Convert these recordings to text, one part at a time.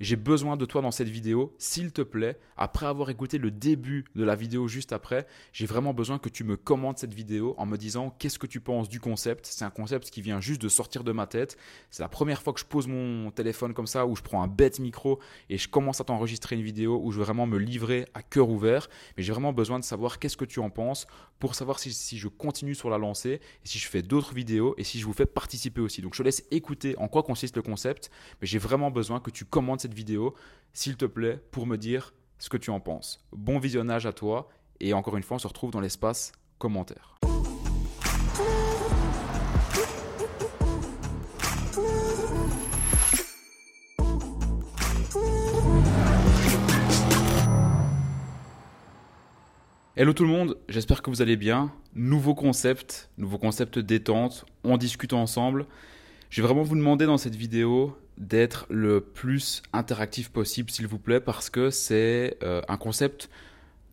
j'ai besoin de toi dans cette vidéo, s'il te plaît, après avoir écouté le début de la vidéo juste après, j'ai vraiment besoin que tu me commentes cette vidéo en me disant qu'est-ce que tu penses du concept? C'est un concept qui vient juste de sortir de ma tête. C'est la première fois que je pose mon téléphone comme ça, où je prends un bête micro et je commence à t'enregistrer une vidéo où je veux vraiment me livrer à cœur ouvert. Mais j'ai vraiment besoin de savoir qu'est-ce que tu en penses pour savoir si, je continue sur la lancée et si je fais d'autres vidéos et si je vous fais participer aussi. Donc je te laisse écouter en quoi consiste le concept, mais j'ai vraiment besoin que tu commentes cette vidéo, s'il te plaît, pour me dire ce que tu en penses. Bon visionnage à toi et encore une fois, on se retrouve dans l'espace commentaire. Hello tout le monde, j'espère que vous allez bien. Nouveau concept, nouveau concept détente, on discute ensemble. Je vais vraiment vous demander dans cette vidéo d'être le plus interactif possible s'il vous plaît parce que c'est euh, un concept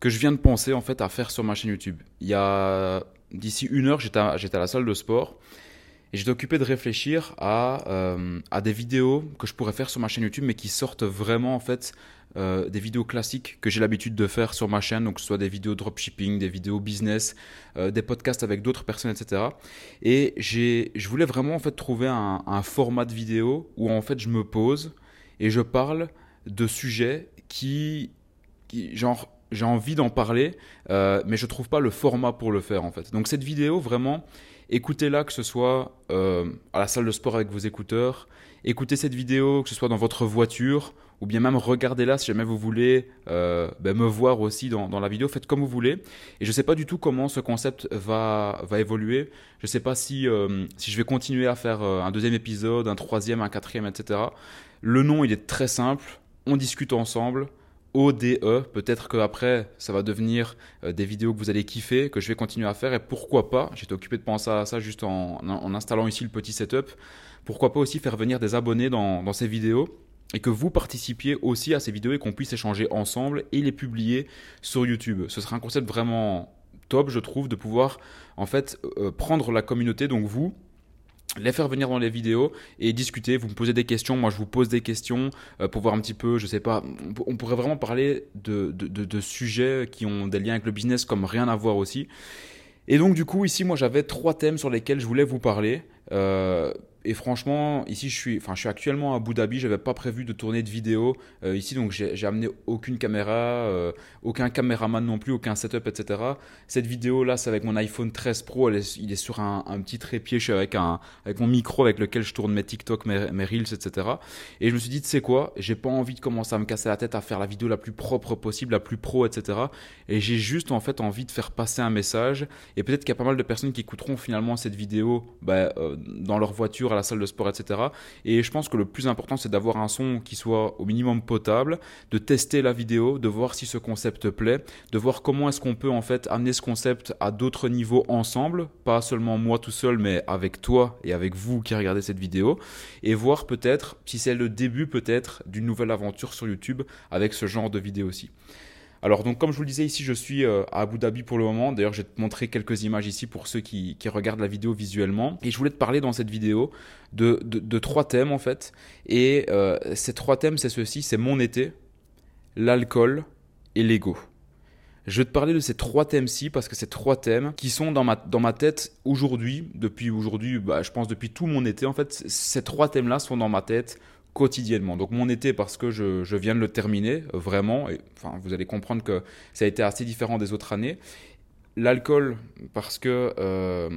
que je viens de penser en fait à faire sur ma chaîne YouTube. Il y a d'ici une heure j'étais à, à, la salle de sport et j'étais occupé de réfléchir à, euh, à des vidéos que je pourrais faire sur ma chaîne YouTube mais qui sortent vraiment en fait euh, des vidéos classiques que j'ai l'habitude de faire sur ma chaîne, donc que ce soit des vidéos dropshipping, des vidéos business, euh, des podcasts avec d'autres personnes, etc. Et je voulais vraiment en fait trouver un, un, format de vidéo où en fait je me pose et je parle de sujets qui, qui genre j'ai envie d'en parler, mais je trouve pas le format pour le faire en fait. Donc cette vidéo vraiment, écoutez-la que ce soit euh, à la salle de sport avec vos écouteurs, écoutez cette vidéo que ce soit dans votre voiture ou bien même regardez-la si jamais vous voulez euh, ben, me voir aussi dans, dans, la vidéo, faites comme vous voulez. Et je ne sais pas du tout comment ce concept va, va évoluer. Je ne sais pas si, euh, si je vais continuer à faire un deuxième épisode, un troisième, un quatrième, etc. Le nom, il est très simple. On discute ensemble. ODE, peut-être qu'après ça va devenir des vidéos que vous allez kiffer, que je vais continuer à faire et pourquoi pas, j'étais occupé de penser à ça juste en, en, installant ici le petit setup, pourquoi pas aussi faire venir des abonnés dans, dans ces vidéos et que vous participiez aussi à ces vidéos et qu'on puisse échanger ensemble et les publier sur YouTube. Ce serait un concept vraiment top, je trouve, de pouvoir en fait euh, prendre la communauté, donc vous, les faire venir dans les vidéos et discuter. Vous me posez des questions, moi je vous pose des questions euh, pour voir un petit peu, je sais pas, on pourrait vraiment parler de, sujets qui ont des liens avec le business comme rien à voir aussi. Et donc du coup ici moi j'avais trois thèmes sur lesquels je voulais vous parler. Euh, et franchement, ici, je suis, enfin, je suis actuellement à Abu Dhabi. J'avais pas prévu de tourner de vidéo euh, ici, donc j'ai amené aucune caméra, euh, aucun caméraman non plus, aucun setup, etc. Cette vidéo là, c'est avec mon iPhone 13 Pro. il est sur un, petit trépied. Je suis avec un, avec mon micro avec lequel je tourne mes TikTok, mes, mes reels, etc. Et je me suis dit, tu sais quoi, j'ai pas envie de commencer à me casser la tête à faire la vidéo la plus propre possible, la plus pro, etc. Et j'ai juste en fait envie de faire passer un message. Et peut-être qu'il y a pas mal de personnes qui écouteront finalement cette vidéo bah, euh, dans leur voiture la salle de sport, etc. Et je pense que le plus important, c'est d'avoir un son qui soit au minimum potable, de tester la vidéo, de voir si ce concept plaît, de voir comment est-ce qu'on peut en fait amener ce concept à d'autres niveaux ensemble, pas seulement moi tout seul, mais avec toi et avec vous qui regardez cette vidéo, et voir peut-être si c'est le début peut-être d'une nouvelle aventure sur YouTube avec ce genre de vidéo aussi. Alors donc comme je vous le disais ici, je suis euh, à Abu Dhabi pour le moment. D'ailleurs, je vais te montrer quelques images ici pour ceux qui, regardent la vidéo visuellement. Et je voulais te parler dans cette vidéo de, trois thèmes en fait. Et euh, ces trois thèmes, c'est ceci, c'est mon été, l'alcool et l'ego. Je vais te parler de ces trois thèmes-ci parce que ces trois thèmes qui sont dans ma, dans ma tête aujourd'hui, depuis aujourd'hui, bah, je pense depuis tout mon été, en fait, ces trois thèmes-là sont dans ma tête quotidiennement. Donc mon été parce que je, je viens de le terminer vraiment, et, enfin vous allez comprendre que ça a été assez différent des autres années. L'alcool parce que euh,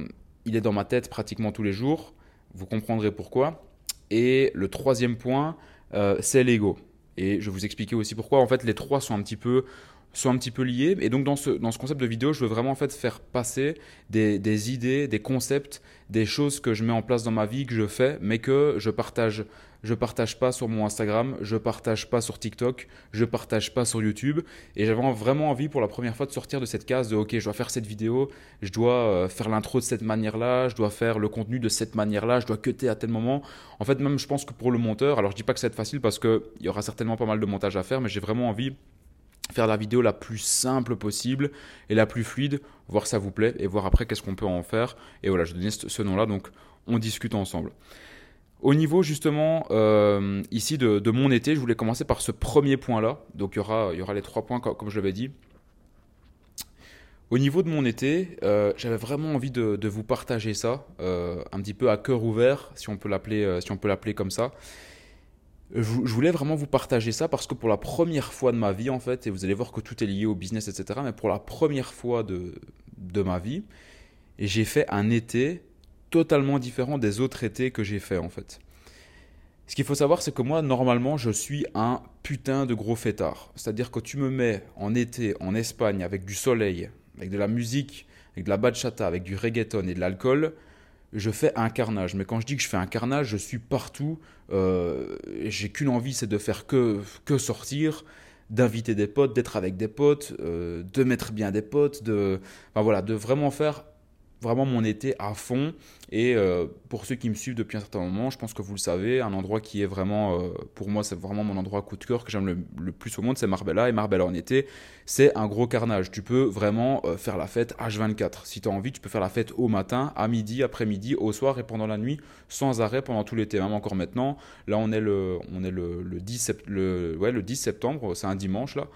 il est dans ma tête pratiquement tous les jours, vous comprendrez pourquoi. Et le troisième point, euh, c'est l'ego. Et je vais vous expliquer aussi pourquoi. En fait, les trois sont un petit peu sont un petit peu liés. Et donc dans ce, dans ce concept de vidéo, je veux vraiment en fait faire passer des, des, idées, des concepts, des choses que je mets en place dans ma vie, que je fais, mais que je partage. Je partage pas sur mon Instagram, je partage pas sur TikTok, je partage pas sur YouTube. Et j'avais vraiment envie pour la première fois de sortir de cette case de ok, je dois faire cette vidéo, je dois euh, faire l'intro de cette manière-là, je dois faire le contenu de cette manière-là, je dois cutter à tel moment. En fait, même je pense que pour le monteur, alors je dis pas que ça va être facile parce qu'il y aura certainement pas mal de montage à faire, mais j'ai vraiment envie faire la vidéo la plus simple possible et la plus fluide, voir ça vous plaît et voir après qu'est-ce qu'on peut en faire. Et voilà, je donne ce nom-là, donc on discute ensemble. Au niveau justement euh, ici de, mon été, je voulais commencer par ce premier point-là. Donc il y aura, y aura les trois points comme je l'avais dit. Au niveau de mon été, euh, j'avais vraiment envie de, vous partager ça, euh, un petit peu à cœur ouvert, si on peut l'appeler, si comme ça. Je, voulais vraiment vous partager ça parce que pour la première fois de ma vie, en fait, et vous allez voir que tout est lié au business, etc., mais pour la première fois de, de ma vie, j'ai fait un été totalement différent des autres étés que j'ai fait en fait. Ce qu'il faut savoir, c'est que moi, normalement, je suis un putain de gros fêtard. C'est-à-dire que tu me mets en été en Espagne avec du soleil, avec de la musique, avec de la bachata, avec du reggaeton et de l'alcool, je fais un carnage. Mais quand je dis que je fais un carnage, je suis partout. Euh, j'ai qu'une envie, c'est de faire que, que sortir, d'inviter des potes, d'être avec des potes, euh, de mettre bien des potes, de, enfin voilà, de vraiment faire vraiment mon été à fond. Et euh, pour ceux qui me suivent depuis un certain moment, je pense que vous le savez, un endroit qui est vraiment, euh, pour moi, c'est vraiment mon endroit coup de cœur que j'aime le, plus au monde, c'est Marbella. Et Marbella en été, c'est un gros carnage. Tu peux vraiment euh, faire la fête H24. Si tu as envie, tu peux faire la fête au matin, à midi, après-midi, au soir et pendant la nuit, sans arrêt pendant tout l'été, même encore maintenant. Là, on est le, on est le, 10, le, ouais, le 10 septembre, c'est un dimanche là.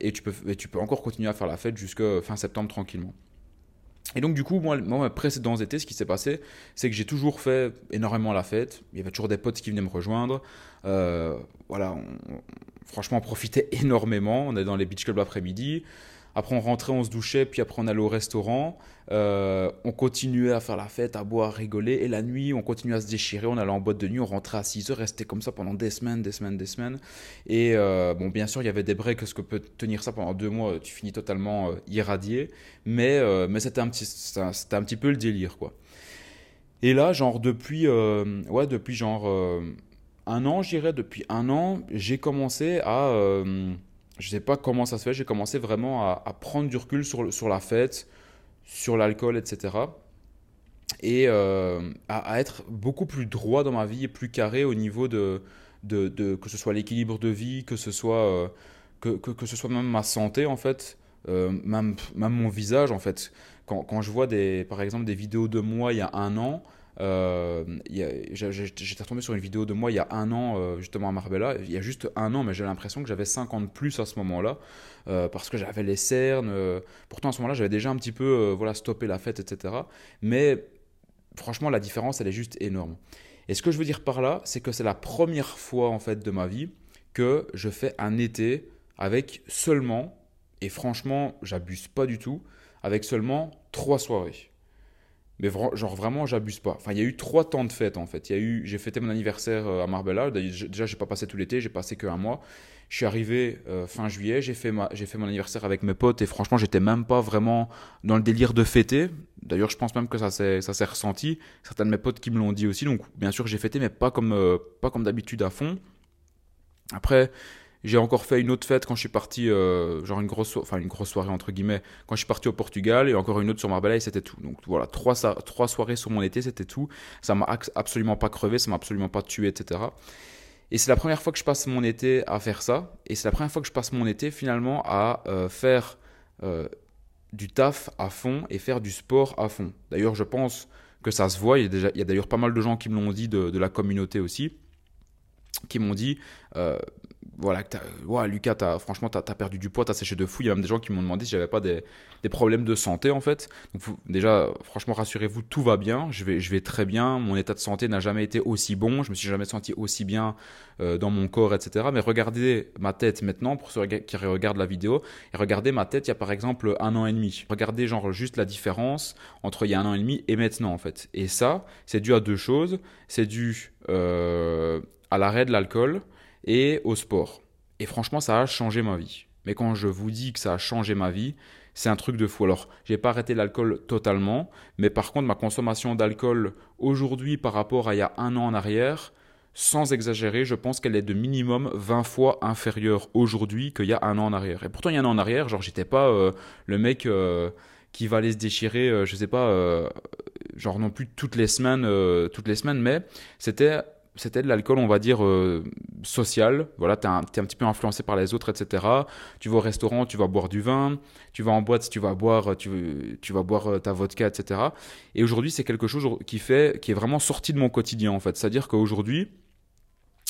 et, tu peux, et tu peux encore continuer à faire la fête jusqu'à fin septembre tranquillement. Et donc, du coup, moi, moi précédents étés, ce qui s'est passé, c'est que j'ai toujours fait énormément la fête. Il y avait toujours des potes qui venaient me rejoindre. Euh, voilà, franchement, on profitait énormément. On est dans les beach clubs l'après-midi. Après, on rentrait, on se douchait, puis après, on allait au restaurant. Euh, on continuait à faire la fête, à boire, à rigoler. Et la nuit, on continuait à se déchirer. On allait en boîte de nuit, on rentrait à 6 heures, restait comme ça pendant des semaines, des semaines, des semaines. Et euh, bon, bien sûr, il y avait des breaks. Ce que peut tenir ça pendant deux mois, tu finis totalement euh, irradié. Mais, mais c'était un, petit, c'était un petit peu le délire, quoi. Et là, genre, depuis, ouais, depuis genre un an, depuis un an, j'ai commencé à je sais pas comment ça se fait, j'ai commencé vraiment à, prendre du recul sur, sur la fête, sur l'alcool, etc. Et euh, à, être beaucoup plus droit dans ma vie et plus carré au niveau de, de, que ce soit l'équilibre de vie, que ce soit, euh, que, que, ce soit même ma santé en fait, euh, même, même mon visage en fait. Quand, quand, je vois des, par exemple des vidéos de moi il y a un an, euh, J'étais retombé sur une vidéo de moi il y a un an, euh, justement à Marbella, il y a juste un an, mais j'ai l'impression que j'avais 50 plus à ce moment-là, euh, parce que j'avais les cernes. Pourtant, à ce moment-là, j'avais déjà un petit peu voilà, stoppé la fête, etc. Mais franchement, la différence, elle est juste énorme. Et ce que je veux dire par là, c'est que c'est la première fois en fait de ma vie que je fais un été avec seulement, et franchement, j'abuse pas du tout, avec seulement trois soirées. Mais genre vraiment, j'abuse pas. Enfin, il y a eu trois temps de fête en fait. Il y a eu, j'ai fêté mon anniversaire euh, à Marbella. Déjà, j'ai pas passé tout l'été, j'ai passé que un mois. Je suis arrivé euh, fin juillet, j'ai fait j'ai fait mon anniversaire avec mes potes et franchement, j'étais même pas vraiment dans le délire de fêter. D'ailleurs, je pense même que ça s'est, ça ressenti. Certains de mes potes qui me l'ont dit aussi. Donc, bien sûr, j'ai fêté, mais pas comme, euh, pas comme d'habitude à fond. Après, j'ai encore fait une autre fête quand je suis parti, euh, genre une grosse, soirée entre guillemets, quand je suis parti au Portugal et encore une autre sur Marbella et c'était tout. Donc voilà, trois, trois soirées sur mon été, c'était tout. Ça m'a absolument pas crevé, ça m'a absolument pas tué, etc. Et c'est la première fois que je passe mon été à faire ça. Et c'est la première fois que je passe mon été finalement à euh, faire euh, du taf à fond et faire du sport à fond. D'ailleurs, je pense que ça se voit. Il y a d'ailleurs pas mal de gens qui me l'ont dit de, la communauté aussi, qui m'ont dit voilà, Lucas, as, franchement, tu as, perdu du poids, tu as séché de fou. Il y a même des gens qui m'ont demandé si j'avais pas des, des, problèmes de santé, en fait. Donc, déjà, franchement, rassurez-vous, tout va bien. Je vais, je vais très bien. Mon état de santé n'a jamais été aussi bon. Je me suis jamais senti aussi bien euh, dans mon corps, etc. Mais regardez ma tête maintenant, pour ceux qui regardent la vidéo, et regardez ma tête il y a par exemple un an et demi. Regardez, genre, juste la différence entre il y a un an et demi et maintenant, en fait. Et ça, c'est dû à deux choses. C'est dû euh, à l'arrêt de l'alcool et au sport. Et franchement, ça a changé ma vie. Mais quand je vous dis que ça a changé ma vie, c'est un truc de fou. Alors, j'ai pas arrêté l'alcool totalement, mais par contre, ma consommation d'alcool aujourd'hui par rapport à il y a un an en arrière, sans exagérer, je pense qu'elle est de minimum 20 fois inférieure aujourd'hui qu'il y a un an en arrière. Et pourtant, il y a un an en arrière, genre, j'étais pas euh, le mec euh, qui va aller se déchirer, euh, je sais pas, genre non plus toutes les semaines, toutes les semaines, mais c'était c'était de l'alcool, on va dire, euh, social. Voilà, tu es, un petit peu influencé par les autres, etc. Tu vas au restaurant, tu vas boire du vin. Tu vas en boîte, tu vas boire, tu, tu vas boire euh, ta vodka, etc. Et aujourd'hui, c'est quelque chose qui, fait, qui est vraiment sorti de mon quotidien, en fait. C'est-à-dire qu'aujourd'hui,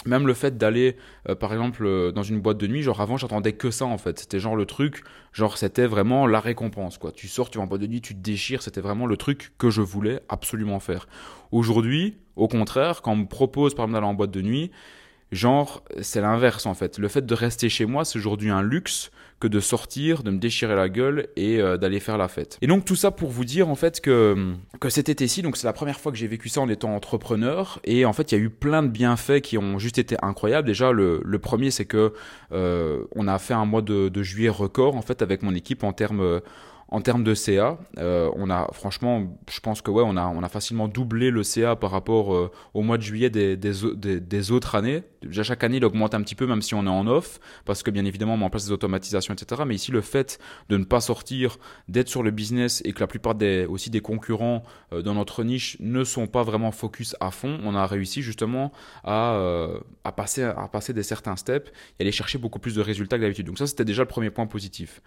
même le fait d'aller euh, par exemple dans une boîte de nuit genre avant j'attendais que ça en fait c'était genre le truc genre c'était vraiment la récompense quoi tu sors tu vas en boîte de nuit tu te déchires c'était vraiment le truc que je voulais absolument faire aujourd'hui au contraire quand on me propose par exemple d'aller en boîte de nuit genre c'est l'inverse en fait le fait de rester chez moi c'est aujourd'hui un luxe que de sortir, de me déchirer la gueule et euh, d'aller faire la fête. Et donc tout ça pour vous dire en fait que, que cet été-ci, donc c'est la première fois que j'ai vécu ça en étant entrepreneur et en fait il y a eu plein de bienfaits qui ont juste été incroyables. Déjà le, le premier c'est que euh, on a fait un mois de, de, juillet record en fait avec mon équipe en termes en termes de CA, euh, on a franchement, je pense que ouais, on a, on a facilement doublé le CA par rapport euh, au mois de juillet des, des, des, autres années. Déjà chaque année, il augmente un petit peu, même si on est en off, parce que bien évidemment, on met en place des automatisations, etc. Mais ici, le fait de ne pas sortir, d'être sur le business et que la plupart des, aussi des concurrents euh, dans notre niche ne sont pas vraiment focus à fond, on a réussi justement à, à, passer, à passer des certains steps et aller chercher beaucoup plus de résultats que d'habitude. Donc ça, c'était déjà le premier point positif.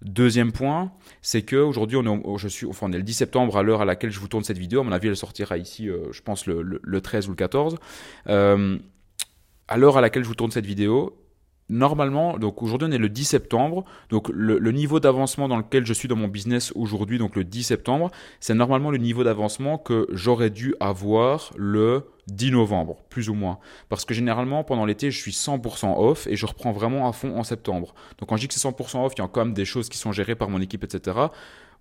Deuxième point, c'est que aujourd'hui on est, je suis, enfin, on est le 10 septembre à l'heure à laquelle je vous tourne cette vidéo. À mon avis, elle sortira ici, euh, je pense le, le, 13 ou le 14. Euh, à l'heure à laquelle je vous tourne cette vidéo, normalement, donc aujourd'hui on est le 10 septembre, donc le, niveau d'avancement dans lequel je suis dans mon business aujourd'hui, donc le 10 septembre, c'est normalement le niveau d'avancement que j'aurais dû avoir le 10 novembre, plus ou moins. Parce que généralement, pendant l'été, je suis 100% off et je reprends vraiment à fond en septembre. Donc quand je dis que c'est 100% off, il y a quand même des choses qui sont gérées par mon équipe, etc.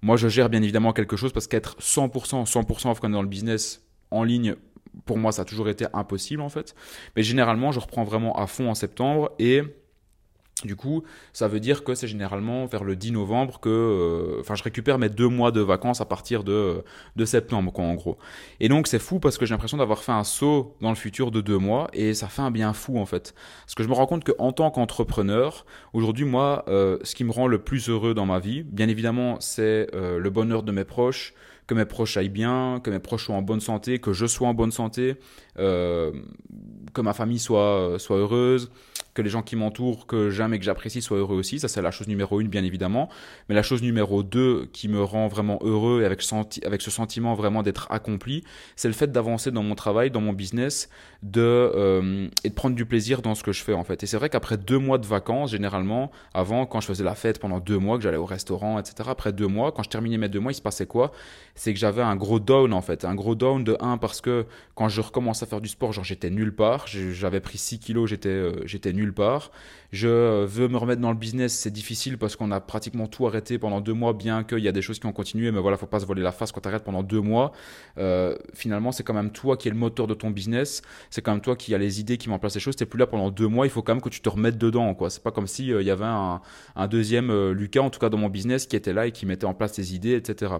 Moi, je gère bien évidemment quelque chose parce qu'être 100%, 100% off quand on est dans le business en ligne, pour moi, ça a toujours été impossible en fait. Mais généralement, je reprends vraiment à fond en septembre et du coup, ça veut dire que c'est généralement vers le 10 novembre que, euh, enfin, je récupère mes deux mois de vacances à partir de, de septembre, quoi, en gros. Et donc, c'est fou parce que j'ai l'impression d'avoir fait un saut dans le futur de deux mois et ça fait un bien fou, en fait. Parce que je me rends compte qu'en tant qu'entrepreneur, aujourd'hui, moi, euh, ce qui me rend le plus heureux dans ma vie, bien évidemment, c'est euh, le bonheur de mes proches, que mes proches aillent bien, que mes proches soient en bonne santé, que je sois en bonne santé, euh, que ma famille soit, soit heureuse, que les gens qui m'entourent, que j'aime et que j'apprécie soient heureux aussi. Ça, c'est la chose numéro une, bien évidemment. Mais la chose numéro deux qui me rend vraiment heureux et avec, avec ce sentiment vraiment d'être accompli, c'est le fait d'avancer dans mon travail, dans mon business, de, euh, et de prendre du plaisir dans ce que je fais, en fait. Et c'est vrai qu'après deux mois de vacances, généralement, avant, quand je faisais la fête pendant deux mois, que j'allais au restaurant, etc., après deux mois, quand je terminais mes deux mois, il se passait quoi? C'est que j'avais un gros down, en fait. Un gros down de un, parce que quand je à faire du sport, genre, j'étais nulle part. J'avais pris 6 kilos, j'étais euh, j'étais nulle part. Je veux me remettre dans le business, c'est difficile parce qu'on a pratiquement tout arrêté pendant deux mois, bien qu'il y a des choses qui ont continué, mais voilà, faut pas se voler la face quand tu arrêtes pendant deux mois. Euh, finalement, c'est quand même toi qui es le moteur de ton business, c'est quand même toi qui as les idées, qui met en place les choses. T'es plus là pendant deux mois, il faut quand même que tu te remettes dedans, quoi. C'est pas comme si euh, il y avait un, deuxième euh, Lucas, en tout cas dans mon business, qui était là et qui mettait en place tes idées, etc.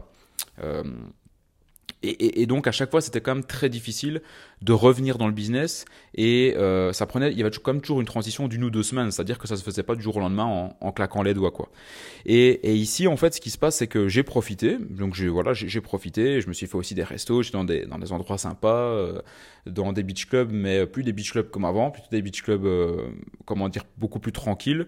Et, donc à chaque fois, c'était quand même très difficile de revenir dans le business et euh, ça prenait, il y avait quand même toujours une transition d'une ou deux semaines, c'est-à-dire que ça se faisait pas du jour au lendemain en, claquant les doigts quoi. Et, ici, en fait, ce qui se passe, c'est que j'ai profité, donc j'ai voilà, j'ai profité, je me suis fait aussi des restos, j'étais dans des dans des endroits sympas, euh, dans des beach clubs, mais plus des beach clubs comme avant, plutôt des beach clubs, euh, comment dire, beaucoup plus tranquilles.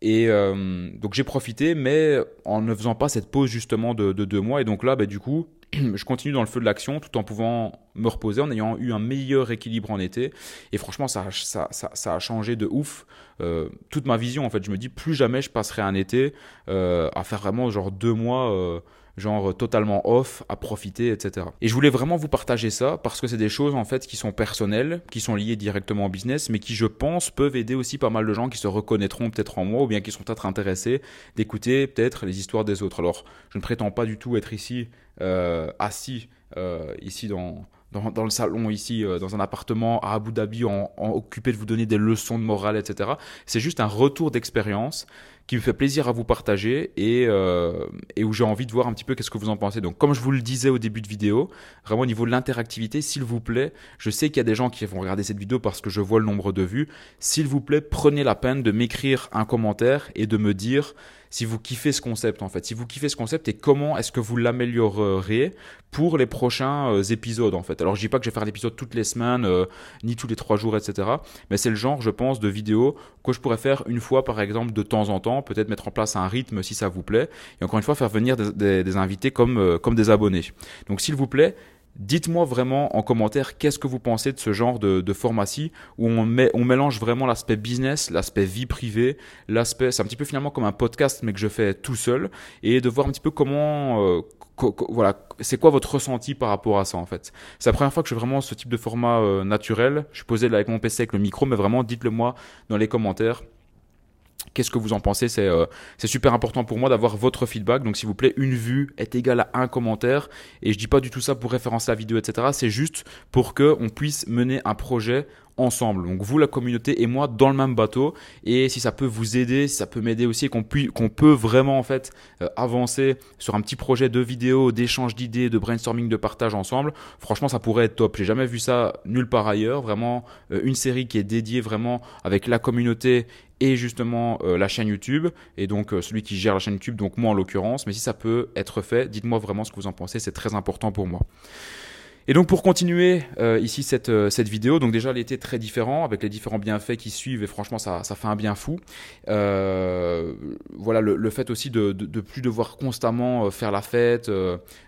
Et donc j'ai profité, mais en ne faisant pas cette pause justement de, de deux mois. Et donc là, bah, du coup, je continue dans le feu de l'action tout en pouvant me reposer, en ayant eu un meilleur équilibre en été. Et franchement, ça, ça, ça, a changé de ouf euh, toute ma vision. En fait, je me dis plus jamais je passerai un été euh, à faire vraiment genre deux mois. Euh, genre totalement off, à profiter, etc. Et je voulais vraiment vous partager ça parce que c'est des choses en fait qui sont personnelles, qui sont liées directement au business, mais qui je pense peuvent aider aussi pas mal de gens qui se reconnaîtront peut-être en moi ou bien qui sont peut-être intéressés d'écouter peut-être les histoires des autres. Alors je ne prétends pas du tout être ici euh, assis euh, ici dans dans, le salon ici, euh, dans un appartement à Abu Dhabi, en, occupé de vous donner des leçons de morale, etc. C'est juste un retour d'expérience qui me fait plaisir à vous partager et, euh, et où j'ai envie de voir un petit peu qu'est-ce que vous en pensez. Donc comme je vous le disais au début de vidéo, vraiment au niveau de l'interactivité, s'il vous plaît, je sais qu'il y a des gens qui vont regarder cette vidéo parce que je vois le nombre de vues, s'il vous plaît, prenez la peine de m'écrire un commentaire et de me dire si vous kiffez ce concept en fait, si vous kiffez ce concept et comment est-ce que vous l'améliorerez pour les prochains euh, épisodes en fait? Alors je dis pas que je vais faire l'épisode toutes les semaines, euh, ni tous les trois jours, etc. Mais c'est le genre, je pense, de vidéo que je pourrais faire une fois par exemple de temps en temps, peut-être mettre en place un rythme si ça vous plaît, et encore une fois faire venir des, invités comme, euh, comme des abonnés. Donc s'il vous plaît, Dites-moi vraiment en commentaire qu'est-ce que vous pensez de ce genre de, de pharmacie où on, met, on mélange vraiment l'aspect business, l'aspect vie privée, l'aspect, c'est un petit peu finalement comme un podcast mais que je fais tout seul et de voir un petit peu comment, euh, voilà, c'est quoi votre ressenti par rapport à ça en fait. C'est la première fois que je fais vraiment ce type de format euh, naturel. Je suis posé là avec mon PC avec le micro, mais vraiment dites-le moi dans les commentaires. Qu'est-ce que vous en pensez? Euh, C'est super important pour moi d'avoir votre feedback. Donc, s'il vous plaît, une vue est égale à un commentaire. Et je dis pas du tout ça pour référencer la vidéo, etc. C'est juste pour que on puisse mener un projet ensemble. Donc vous, la communauté et moi dans le même bateau. Et si ça peut vous aider, si ça peut m'aider aussi qu'on qu'on peut vraiment en fait euh, avancer sur un petit projet de vidéo, d'échange d'idées, de brainstorming, de partage ensemble, franchement ça pourrait être top. J'ai jamais vu ça nulle part ailleurs. Vraiment euh, une série qui est dédiée vraiment avec la communauté et justement euh, la chaîne YouTube et donc euh, celui qui gère la chaîne YouTube, donc moi en l'occurrence. Mais si ça peut être fait, dites-moi vraiment ce que vous en pensez, c'est très important pour moi. Et donc pour continuer euh, ici cette, euh, cette vidéo, donc déjà était très différent avec les différents bienfaits qui suivent et franchement ça, ça fait un bien fou. Euh, voilà le, le, fait aussi de, de, de, plus devoir constamment faire la fête,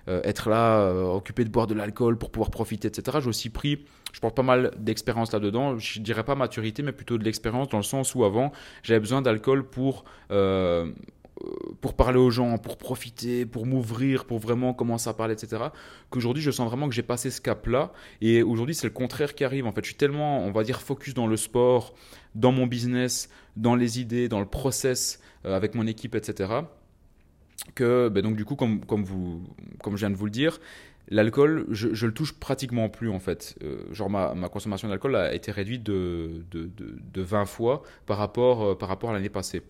être là, occupé de boire de l'alcool pour pouvoir profiter, etc. J'ai aussi pris, je porte pas mal d'expérience là-dedans, je dirais pas maturité mais plutôt de l'expérience dans le sens où avant j'avais besoin d'alcool pour pour parler aux gens, pour profiter, pour m'ouvrir, pour vraiment commencer à parler, etc. Qu'aujourd'hui, je sens vraiment que j'ai passé ce cap-là. Et aujourd'hui, c'est le contraire qui arrive. En fait, je suis tellement, on va dire, focus dans le sport, dans mon business, dans les idées, dans le process euh, avec mon équipe, etc. Que, ben donc, du coup, comme, vous, comme je viens de vous le dire, L'alcool, je, je le touche pratiquement plus en fait. Euh, genre ma, ma consommation d'alcool a été réduite de, de, de, de 20 fois par rapport, euh, par rapport à l'année passée.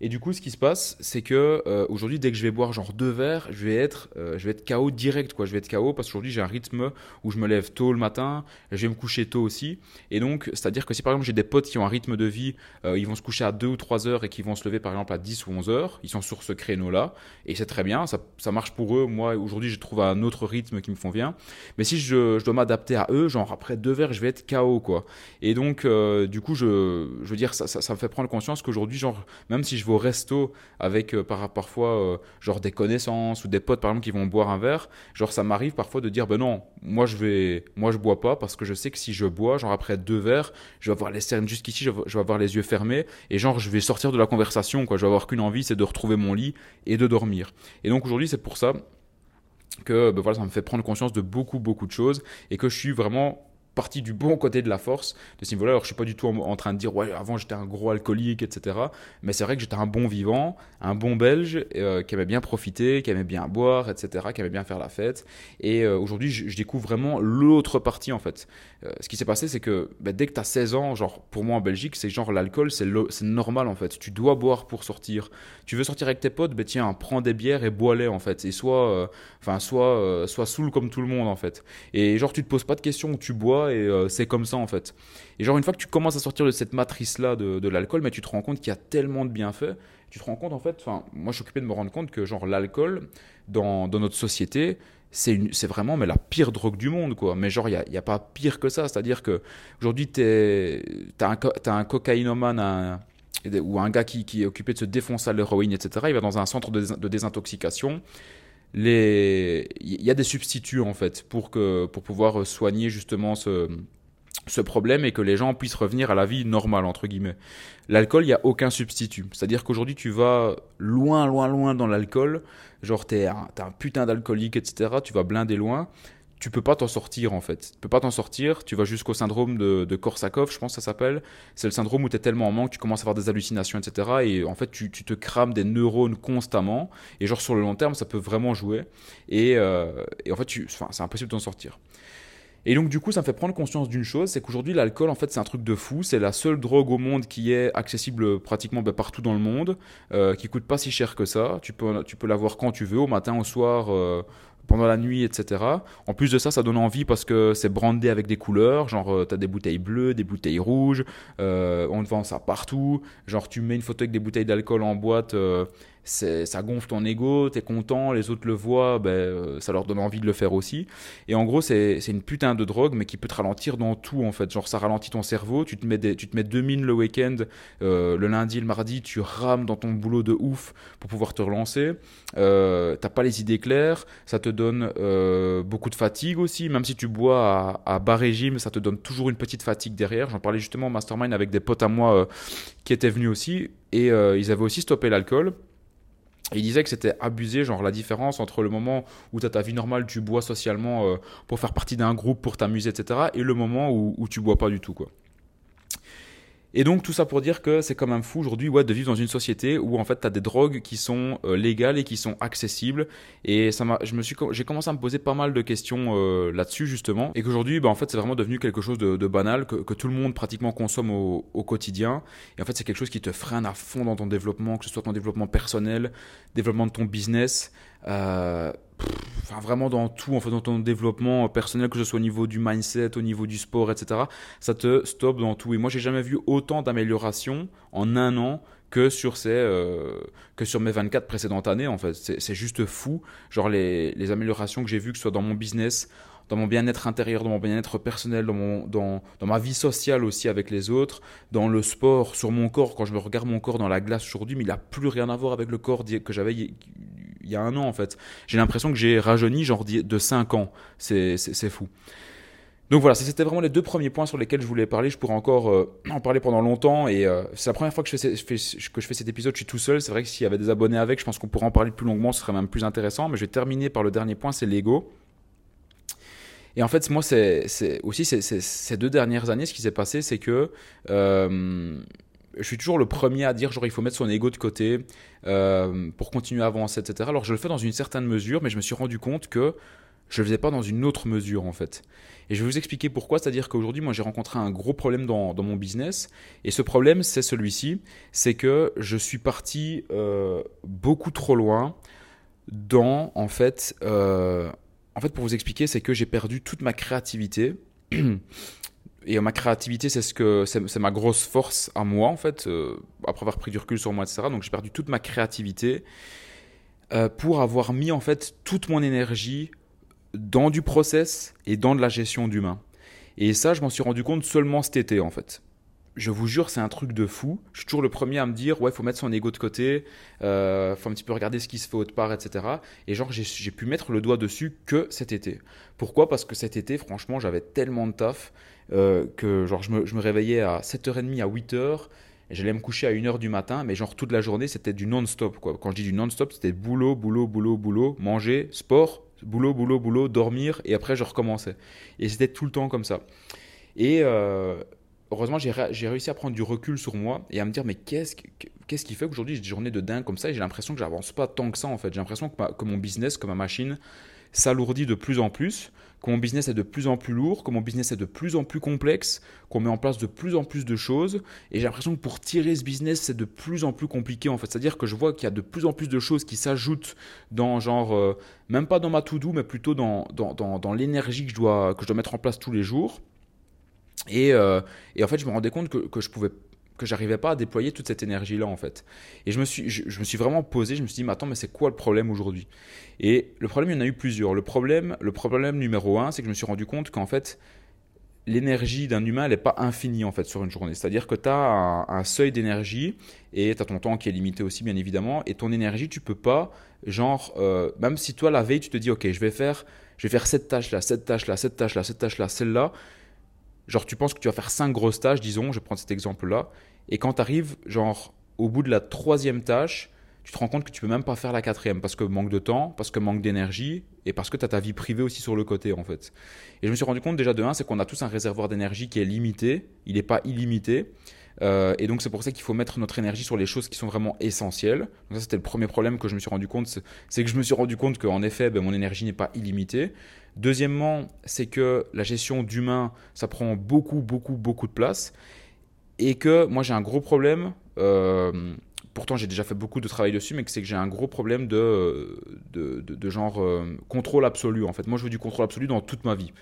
Et du coup, ce qui se passe, c'est que euh, aujourd'hui, dès que je vais boire genre deux verres, je vais être, euh, je vais être KO direct, quoi. Je vais être KO parce qu'aujourd'hui, j'ai un rythme où je me lève tôt le matin, je vais me coucher tôt aussi. Et donc, c'est-à-dire que si par exemple j'ai des potes qui ont un rythme de vie, euh, ils vont se coucher à 2 ou 3 heures et qui vont se lever par exemple à 10 ou 11 heures, ils sont sur ce créneau-là. Et c'est très bien, ça, ça marche pour eux. Moi, aujourd'hui, je trouve un autre rythme qui me convient. Mais si je, je dois m'adapter à eux, genre après deux verres, je vais être KO, quoi. Et donc, du coup, je, je veux dire, ça, ça, ça me fait prendre conscience qu'aujourd'hui, genre, même si je resto avec euh, par, parfois euh, genre des connaissances ou des potes par exemple qui vont boire un verre, genre ça m'arrive parfois de dire ben non, moi je vais moi je bois pas parce que je sais que si je bois, genre après deux verres, je vais avoir les cernes jusqu'ici, je, je vais avoir les yeux fermés et genre je vais sortir de la conversation quoi, je vais avoir qu'une envie, c'est de retrouver mon lit et de dormir. Et donc aujourd'hui, c'est pour ça que ben voilà, ça me fait prendre conscience de beaucoup beaucoup de choses et que je suis vraiment partie du bon côté de la force de ce niveau-là. Alors, je suis pas du tout en, train de dire, ouais, avant j'étais un gros alcoolique, etc. Mais c'est vrai que j'étais un bon vivant, un bon belge euh, qui aimait bien profiter, qui aimait bien boire, etc., qui aimait bien faire la fête. Et euh, aujourd'hui, je, découvre vraiment l'autre partie, en fait. Euh, ce qui s'est passé, c'est que bah, dès que tu as 16 ans, genre, pour moi en Belgique, c'est genre l'alcool, c'est normal, en fait. Tu dois boire pour sortir. Tu veux sortir avec tes potes, ben tiens, prends des bières et bois-les, en fait. Et soit, enfin, soit, soit saoul comme tout le monde, en fait. Et genre, tu te poses pas de questions tu bois et euh, c'est comme ça en fait. Et genre une fois que tu commences à sortir de cette matrice là de, l'alcool, mais tu te rends compte qu'il y a tellement de bienfaits. Tu te rends compte en fait, enfin moi je suis occupé de me rendre compte que genre l'alcool dans, notre société, c'est vraiment mais la pire drogue du monde quoi. Mais genre il n'y a, pas pire que ça. C'est-à-dire que aujourd'hui tu as un, cocaïnomane, ou un gars qui, est occupé de se défoncer à l'héroïne, etc. Il va dans un centre de désintoxication les... il y a des substituts en fait pour, que, pour pouvoir soigner justement ce, ce problème et que les gens puissent revenir à la vie normale, entre guillemets. L'alcool, il n'y a aucun substitut. C'est-à-dire qu'aujourd'hui, tu vas loin, loin, loin dans l'alcool. Genre, t'es un, un putain d'alcoolique, etc. Tu vas blinder loin tu peux pas t'en sortir en fait. Tu peux pas t'en sortir, tu vas jusqu'au syndrome de, de, Korsakoff, je pense que ça s'appelle. C'est le syndrome où tu es tellement en manque, tu commences à avoir des hallucinations, etc. Et en fait, tu, te crames des neurones constamment. Et genre sur le long terme, ça peut vraiment jouer. Et, euh, en fait, c'est impossible d'en sortir. Et donc du coup, ça me fait prendre conscience d'une chose, c'est qu'aujourd'hui l'alcool en fait c'est un truc de fou, c'est la seule drogue au monde qui est accessible pratiquement ben, partout dans le monde, euh, qui coûte pas si cher que ça. Tu peux tu peux l'avoir quand tu veux, au matin, au soir. Euh, pendant la nuit, etc. En plus de ça, ça donne envie parce que c'est brandé avec des couleurs, genre euh, tu as des bouteilles bleues, des bouteilles rouges, euh, on vend ça partout, genre tu mets une photo avec des bouteilles d'alcool en boîte, euh, ça gonfle ton ego, t'es content, les autres le voient, ben, euh, ça leur donne envie de le faire aussi. Et en gros, c'est une putain de drogue, mais qui peut te ralentir dans tout en fait. Genre, ça ralentit ton cerveau, tu te mets, tu te mets deux mines le week-end, euh, le lundi, le mardi, tu rames dans ton boulot de ouf pour pouvoir te relancer. Euh, T'as pas les idées claires, ça te donne beaucoup de fatigue aussi, même si tu bois à, à, bas régime, ça te donne toujours une petite fatigue derrière. J'en parlais justement au mastermind avec des potes à moi qui étaient venus aussi, et ils avaient aussi stoppé l'alcool il disait que c'était abusé, genre la différence entre le moment où tu ta vie normale, tu bois socialement euh, pour faire partie d'un groupe, pour t'amuser, etc., et le moment où, où tu bois pas du tout, quoi. Et donc tout ça pour dire que c'est quand même fou aujourd'hui ouais, de vivre dans une société où en fait tu as des drogues qui sont euh, légales et qui sont accessibles. Et ça m'a, je me suis, j'ai commencé à me poser pas mal de questions euh, là-dessus justement. Et qu'aujourd'hui, bah, en fait, c'est vraiment devenu quelque chose de, banal que, que, tout le monde pratiquement consomme au, au, quotidien. Et en fait, c'est quelque chose qui te freine à fond dans ton développement, que ce soit ton développement personnel, développement de ton business. Euh, enfin vraiment dans tout, en fait, dans ton développement personnel, que ce soit au niveau du mindset, au niveau du sport, etc. Ça te stoppe dans tout. Et moi, j'ai jamais vu autant d'amélioration en un an que sur ces euh, que sur mes 24 précédentes années en fait c'est juste fou genre les, les améliorations que j'ai vues que ce soit dans mon business dans mon bien-être intérieur dans mon bien-être personnel dans dans dans ma vie sociale aussi avec les autres dans le sport sur mon corps quand je me regarde mon corps dans la glace aujourd'hui mais il a plus rien à voir avec le corps que j'avais il y a un an en fait. J'ai l'impression que j'ai rajeuni genre de 5 ans. C'est fou. Donc voilà, c'était vraiment les deux premiers points sur lesquels je voulais parler. Je pourrais encore euh, en parler pendant longtemps et euh, c'est la première fois que je, fais, que je fais cet épisode. Je suis tout seul. C'est vrai que s'il y avait des abonnés avec, je pense qu'on pourrait en parler plus longuement. Ce serait même plus intéressant. Mais je vais terminer par le dernier point, c'est l'ego. Et en fait, moi, c'est aussi ces deux dernières années, ce qui s'est passé, c'est que euh, je suis toujours le premier à dire genre il faut mettre son ego de côté euh, pour continuer à avancer, etc. Alors je le fais dans une certaine mesure, mais je me suis rendu compte que je le faisais pas dans une autre mesure en fait. Et je vais vous expliquer pourquoi, c'est-à-dire qu'aujourd'hui moi j'ai rencontré un gros problème dans, mon business, et ce problème c'est celui-ci, c'est que je suis parti euh, beaucoup trop loin dans en fait, euh, en fait pour vous expliquer c'est que j'ai perdu toute ma créativité. et ma créativité, c'est ce que c'est ma grosse force à moi en fait. Euh, après avoir pris du recul sur moi, etc. Donc j'ai perdu toute ma créativité euh, pour avoir mis en fait toute mon énergie dans du process et dans de la gestion d'humain. Et ça, je m'en suis rendu compte seulement cet été en fait je vous jure, c'est un truc de fou. Je suis toujours le premier à me dire, ouais, faut mettre son ego de côté, euh, faut un petit peu regarder ce qui se fait autre part, etc. Et genre, j'ai pu mettre le doigt dessus que cet été. Pourquoi? Parce que cet été, franchement, j'avais tellement de taf euh, que genre, je me, je me, réveillais à 7h30, à 8h, et j'allais me coucher à 1h du matin, mais genre toute la journée, c'était du non-stop. Quoi. Quand je dis du non-stop, c'était boulot, boulot, boulot, boulot, manger, sport, boulot, boulot, boulot, dormir, et après, je recommençais. Et c'était tout le temps comme ça. Et, euh, heureusement, j'ai réussi à prendre du recul sur moi et à me dire, mais qu'est-ce qu'est-ce qui fait qu'aujourd'hui j'ai des journées de dingue comme ça et j'ai l'impression que j'avance pas tant que ça en fait. J'ai l'impression que, que, mon business, que ma machine s'alourdit de plus en plus, que mon business est de plus en plus lourd, que mon business est de plus en plus complexe, qu'on met en place de plus en plus de choses et j'ai l'impression que pour tirer ce business c'est de plus en plus compliqué en fait. C'est-à-dire que je vois qu'il y a de plus en plus de choses qui s'ajoutent dans genre, euh, même pas dans ma to-do mais plutôt dans, dans, dans, dans l'énergie que, je dois, que je dois mettre en place tous les jours. Et, euh, et, en fait, je me rendais compte que, que je pouvais que j'arrivais pas à déployer toute cette énergie là en fait. Et je me suis je, me suis vraiment posé, je me suis dit mais attends mais c'est quoi le problème aujourd'hui? Et le problème il y en a eu plusieurs. Le problème le problème numéro un c'est que je me suis rendu compte qu'en fait l'énergie d'un humain elle n'est pas infinie en fait sur une journée. C'est-à-dire que tu as un, seuil d'énergie et tu as ton temps qui est limité aussi bien évidemment et ton énergie tu peux pas genre euh, même si toi la veille tu te dis OK, je vais faire je vais faire cette tâche là, cette tâche là, cette tâche là, cette tâche là, celle-là Genre, tu penses que tu vas faire cinq grosses tâches, disons, je prendre cet exemple-là, et quand tu arrives, genre, au bout de la troisième tâche, tu te rends compte que tu peux même pas faire la quatrième parce que manque de temps, parce que manque d'énergie et parce que tu as ta vie privée aussi sur le côté en fait. Et je me suis rendu compte déjà de un, c'est qu'on a tous un réservoir d'énergie qui est limité, il n'est pas illimité. Euh, et donc c'est pour ça qu'il faut mettre notre énergie sur les choses qui sont vraiment essentielles. Donc ça c'était le premier problème que je me suis rendu compte, c'est que je me suis rendu compte qu'en effet ben, mon énergie n'est pas illimitée. Deuxièmement, c'est que la gestion d'humain, ça prend beaucoup, beaucoup, beaucoup de place. Et que moi j'ai un gros problème, euh, pourtant j'ai déjà fait beaucoup de travail dessus, mais c'est que j'ai un gros problème de, de, genre euh, contrôle absolu en fait. Moi je veux du contrôle absolu dans toute ma vie.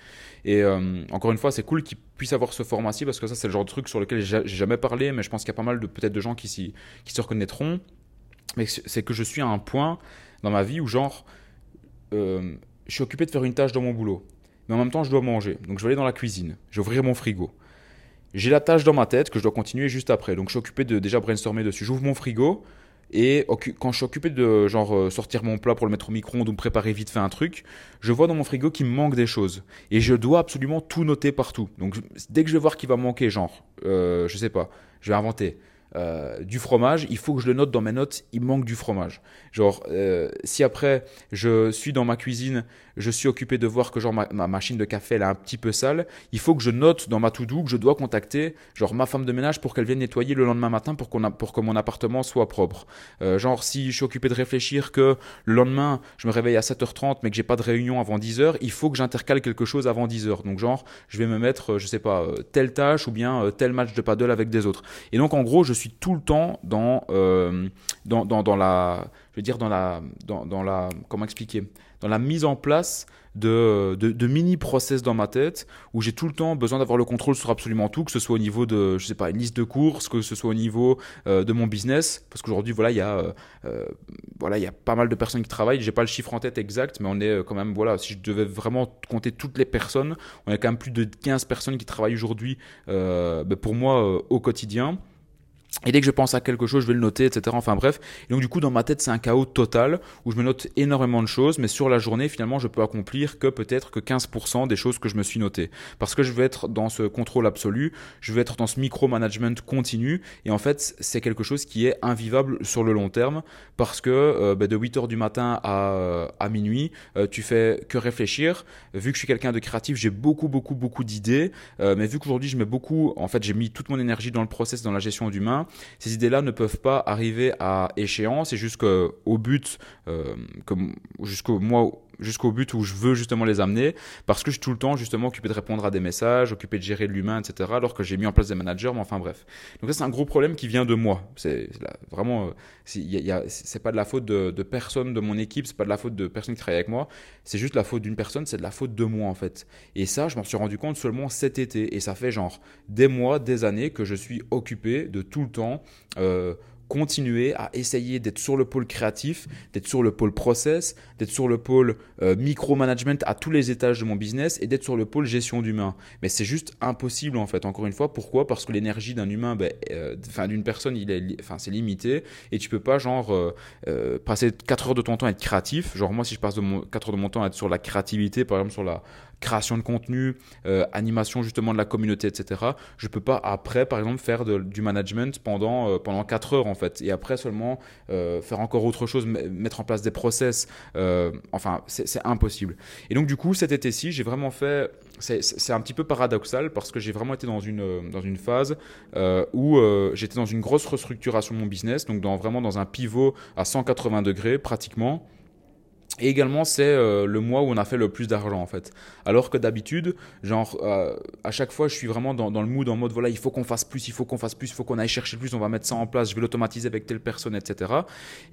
Et euh, encore une fois, c'est cool qu'ils puissent avoir ce format-ci parce que ça c'est le genre de truc sur lequel j'ai jamais parlé, mais je pense qu'il y a pas mal de de gens qui, qui se reconnaîtront. Mais c'est que je suis à un point dans ma vie où genre je suis occupé de faire une tâche dans mon boulot. Mais en même temps, je dois manger. Donc je vais aller dans la cuisine. Je vais ouvrir mon frigo. J'ai la tâche dans ma tête que je dois continuer juste après. Donc je suis occupé de déjà brainstormer dessus. J'ouvre mon frigo. Et quand je suis occupé de genre euh, sortir mon plat pour le mettre au micro-ondes ou me préparer vite fait un truc, je vois dans mon frigo qu'il me manque des choses. Et je dois absolument tout noter partout. Donc dès que je vais voir qu'il va manquer, genre, euh, je sais pas, je vais inventer euh, du fromage, il faut que je le note dans mes notes, il manque du fromage. Genre, euh, si après je suis dans ma cuisine, je suis occupé de voir que genre ma, machine de café elle est un petit peu sale, il faut que je note dans ma to-do que je dois contacter genre ma femme de ménage pour qu'elle vienne nettoyer le lendemain matin pour, qu'on pour que mon appartement soit propre. Euh, genre, si je suis occupé de réfléchir que le lendemain je me réveille à 7h30 mais que j'ai pas de réunion avant 10h, il faut que j'intercale quelque chose avant 10h. Donc, genre, je vais me mettre, je sais pas, telle tâche ou bien tel match de paddle avec des autres. Et donc, en gros, je suis tout le temps dans, euh, dans, dans, la, je veux dire dans la, dans, la, comment expliquer, dans la mise en place de, de, de mini process dans ma tête où j'ai tout le temps besoin d'avoir le contrôle sur absolument tout, que ce soit au niveau de, je sais pas, une liste de courses, que ce soit au niveau euh, de mon business, parce qu'aujourd'hui voilà il y a, euh, voilà il y a pas mal de personnes qui travaillent, j'ai pas le chiffre en tête exact, mais on est quand même voilà si je devais vraiment compter toutes les personnes, on est quand même plus de 15 personnes qui travaillent aujourd'hui ben pour moi au quotidien. Et dès que je pense à quelque chose, je vais le noter, etc. Enfin bref. Et donc du coup, dans ma tête, c'est un chaos total où je me note énormément de choses, mais sur la journée, finalement, je peux accomplir que peut-être que 15% des choses que je me suis notées. Parce que je vais être dans ce contrôle absolu, je vais être dans ce micromanagement continu. Et en fait, c'est quelque chose qui est invivable sur le long terme parce que euh, bah, de 8h du matin à, euh, à minuit, euh, tu fais que réfléchir. Vu que je suis quelqu'un de créatif, j'ai beaucoup, beaucoup, beaucoup d'idées. mais vu qu'aujourd'hui, je mets beaucoup, en fait, j'ai mis toute mon énergie dans le process, dans la gestion ces idées-là ne peuvent pas arriver à échéance. Et jusqu'au but, euh, jusqu'au mois jusqu'au but où je veux justement les amener parce que je suis tout le temps justement occupé de répondre à des messages, occupé de gérer l'humain, etc. Alors que j'ai mis en place des managers, mais enfin bref. Donc ça c'est un gros problème qui vient de moi. C'est vraiment, euh, c'est pas de la faute de, personne de mon équipe, c'est pas de la faute de personne qui travaille avec moi. C'est juste la faute d'une personne, c'est de la faute de moi en fait. Et ça, je m'en suis rendu compte seulement cet été et ça fait genre des mois, des années que je suis occupé de tout le temps. Euh, continuer à essayer d'être sur le pôle créatif, d'être sur le pôle process, d'être sur le pôle euh, micromanagement à tous les étages de mon business et d'être sur le pôle gestion d'humain. Mais c'est juste impossible en fait. Encore une fois, pourquoi? Parce que l'énergie d'un humain, ben, euh, enfin d'une personne, il est, c'est limité et tu peux pas genre euh, passer 4 heures de ton temps à être créatif. Genre moi, si je passe de mon, 4 heures de mon temps à être sur la créativité, par exemple sur la création de contenu, euh, animation justement de la communauté, etc. Je peux pas après, par exemple, faire du management pendant, euh, pendant 4 heures en fait, et après seulement euh, faire encore autre chose, mettre en place des process. enfin, c'est impossible. Et donc du coup, cet été-ci, j'ai vraiment fait. C'est un petit peu paradoxal parce que j'ai vraiment été dans une, dans une phase où j'étais dans une grosse restructuration de mon business, donc vraiment dans un pivot à 180 degrés pratiquement. Et également, c'est euh, le mois où on a fait le plus d'argent en fait. Alors que d'habitude, genre euh, à chaque fois, je suis vraiment dans, le mood en mode voilà, il faut qu'on fasse plus, il faut qu'on fasse plus, il faut qu'on aille chercher plus, on va mettre ça en place, je vais l'automatiser avec telle personne, etc.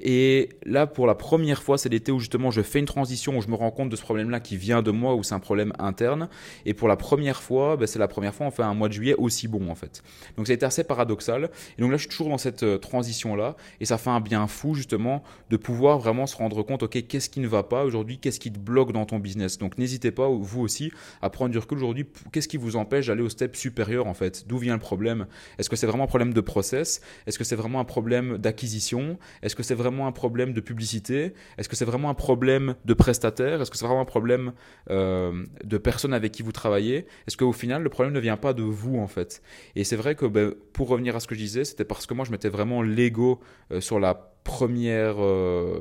Et là, pour la première fois, c'est l'été où justement je fais une transition où je me rends compte de ce problème-là qui vient de moi, où c'est un problème interne. Et pour la première fois, ben, c'est la première fois on fait un mois de juillet aussi bon en fait. Donc ça a été assez paradoxal. Et donc là, je suis toujours dans cette euh, transition-là, et ça fait un bien fou justement de pouvoir vraiment se rendre compte, ok, qu'est-ce qui ne va pas aujourd'hui, qu'est-ce qui te bloque dans ton business? Donc n'hésitez pas, vous aussi, à prendre du recul aujourd'hui, qu'est-ce qui vous empêche d'aller au step supérieur en fait? D'où vient le problème? Est-ce que c'est vraiment un problème de process? Est-ce que c'est vraiment un problème d'acquisition? Est-ce que c'est vraiment un problème de publicité? Est-ce que c'est vraiment un problème de prestataire? Est-ce que c'est vraiment un problème euh, de personnes avec qui vous travaillez? Est-ce qu'au final, le problème ne vient pas de vous en fait? Et c'est vrai que ben, pour revenir à ce que je disais, c'était parce que moi je mettais vraiment l'ego euh, sur la première euh,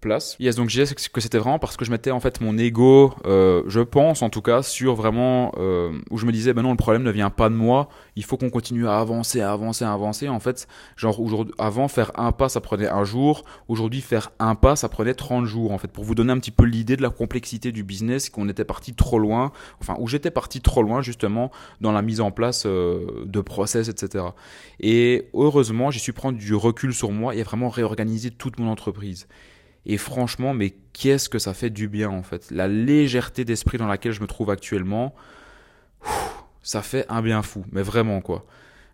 place. Yes, donc disais que c'était vraiment parce que je mettais en fait mon ego, euh, je pense en tout cas, sur vraiment euh, où je me disais, ben non, le problème ne vient pas de moi, il faut qu'on continue à avancer, à avancer, à avancer. En fait, genre aujourd'hui, avant faire un pas, ça prenait un jour. Aujourd'hui, faire un pas, ça prenait 30 jours. En fait, pour vous donner un petit peu l'idée de la complexité du business, qu'on était parti trop loin, enfin où j'étais parti trop loin justement dans la mise en place euh, de process, etc. Et heureusement, j'ai su prendre du recul sur moi et vraiment réorganiser toute mon entreprise. Et franchement, mais qu'est-ce que ça fait du bien en fait. La légèreté d'esprit dans laquelle je me trouve actuellement, ça fait un bien fou, mais vraiment quoi.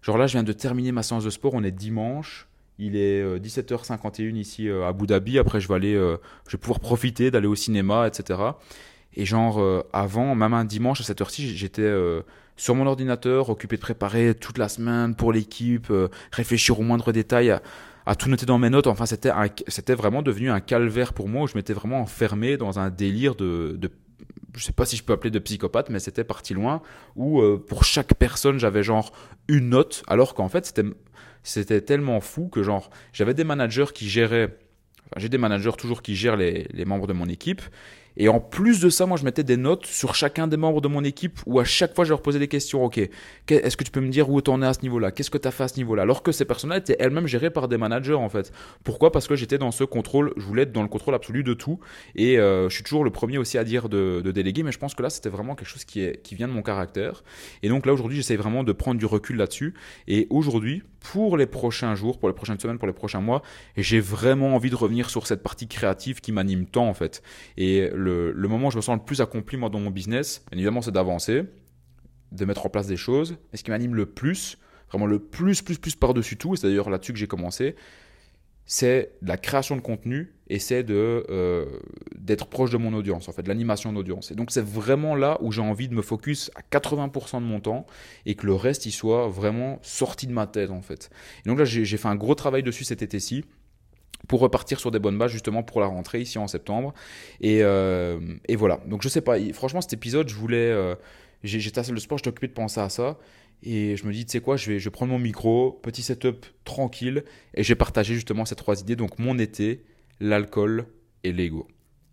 Genre là, je viens de terminer ma séance de sport, on est dimanche, il est 17h51 euh, ici euh, à Abu Dhabi, après je vais aller, euh, je vais pouvoir profiter d'aller au cinéma, etc. Et genre, avant, même un dimanche à cette heure-ci, j'étais sur mon ordinateur, occupé de préparer toute la semaine pour l'équipe, réfléchir aux moindres détails, à, tout noter dans mes notes. Enfin, c'était, c'était vraiment devenu un calvaire pour moi où je m'étais vraiment enfermé dans un délire de je sais pas si je peux appeler de psychopathe, mais c'était parti loin, où euh, pour chaque personne, j'avais genre une note, alors qu'en fait, c'était, tellement fou que genre, j'avais des managers qui géraient, j'ai des managers toujours qui gèrent les, les membres de mon équipe, et en plus de ça, moi, je mettais des notes sur chacun des membres de mon équipe où à chaque fois, je leur posais des questions. Ok, est-ce que tu peux me dire où tu en es à ce niveau-là? Qu'est-ce que tu as fait à ce niveau-là? Alors que ces personnes-là étaient elles-mêmes gérées par des managers, en fait. Pourquoi? Parce que j'étais dans ce contrôle, je voulais être dans le contrôle absolu de tout. Et euh, je suis toujours le premier aussi à dire de, déléguer, mais je pense que là, c'était vraiment quelque chose qui, qui vient de mon caractère. Et donc là, aujourd'hui, j'essaie vraiment de prendre du recul là-dessus. Et aujourd'hui, pour les prochains jours, pour les prochaines semaines, pour les prochains mois, j'ai vraiment envie de revenir sur cette partie créative qui m'anime tant, en fait. Et le, le moment où je me sens le plus accompli moi dans mon business, évidemment, c'est d'avancer, de mettre en place des choses. Mais ce qui m'anime le plus, vraiment le plus, plus, plus par-dessus tout, et c'est d'ailleurs là-dessus que j'ai commencé, c'est la création de contenu et c'est de euh, d'être proche de mon audience, en fait, de l'animation d'audience. Et donc c'est vraiment là où j'ai envie de me focus à 80% de mon temps et que le reste il soit vraiment sorti de ma tête, en fait. Et donc là, j'ai fait un gros travail dessus cet été-ci pour repartir sur des bonnes bases justement pour la rentrée ici en septembre. Et, euh, et voilà. Donc je sais pas, franchement cet épisode, je voulais... Euh, j'étais salle de sport, j'étais occupé de penser à ça. Et je me dis, tu sais quoi, je vais, je vais prendre mon micro, petit setup tranquille, et j'ai partagé justement ces trois idées. Donc mon été, l'alcool et l'ego.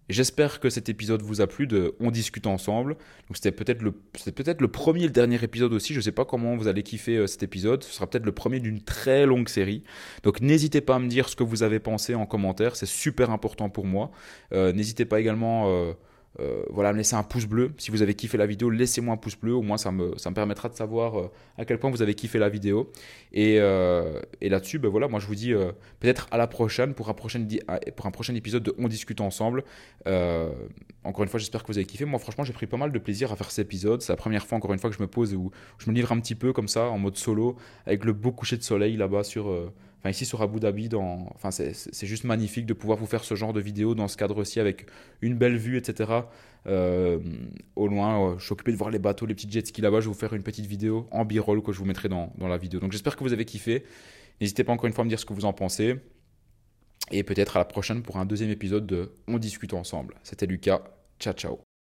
J'espère que cet épisode vous a plu de On discute ensemble. Donc c'était peut-être le peut-être le premier et le dernier épisode aussi, je ne sais pas comment vous allez kiffer euh, cet épisode, ce sera peut-être le premier d'une très longue série. Donc n'hésitez pas à me dire ce que vous avez pensé en commentaire, c'est super important pour moi. Euh, n'hésitez pas également euh, euh, voilà, me laisser un pouce bleu. Si vous avez kiffé la vidéo, laissez-moi un pouce bleu. Au moins, ça me, ça me permettra de savoir euh, à quel point vous avez kiffé la vidéo. Et, euh, et là-dessus, ben voilà, moi, je vous dis peut-être à la prochaine pour un prochain, pour un prochain épisode de On discute ensemble. encore une fois, j'espère que vous avez kiffé. Moi, franchement, j'ai pris pas mal de plaisir à faire cet épisode. C'est la première fois, encore une fois, que je me pose où je me livre un petit peu comme ça, en mode solo, avec le beau coucher de soleil là-bas sur Enfin, ici sur Abu Dhabi, enfin, c'est juste magnifique de pouvoir vous faire ce genre de vidéo dans ce cadre-ci avec une belle vue, etc. Euh, au loin, euh, je suis occupé de voir les bateaux, les petits jet skis là-bas. Je vais vous faire une petite vidéo en b-roll que je vous mettrai dans, dans la vidéo. Donc j'espère que vous avez kiffé. N'hésitez pas encore une fois à me dire ce que vous en pensez. Et peut-être à la prochaine pour un deuxième épisode de On discute ensemble. C'était Lucas. Ciao, ciao.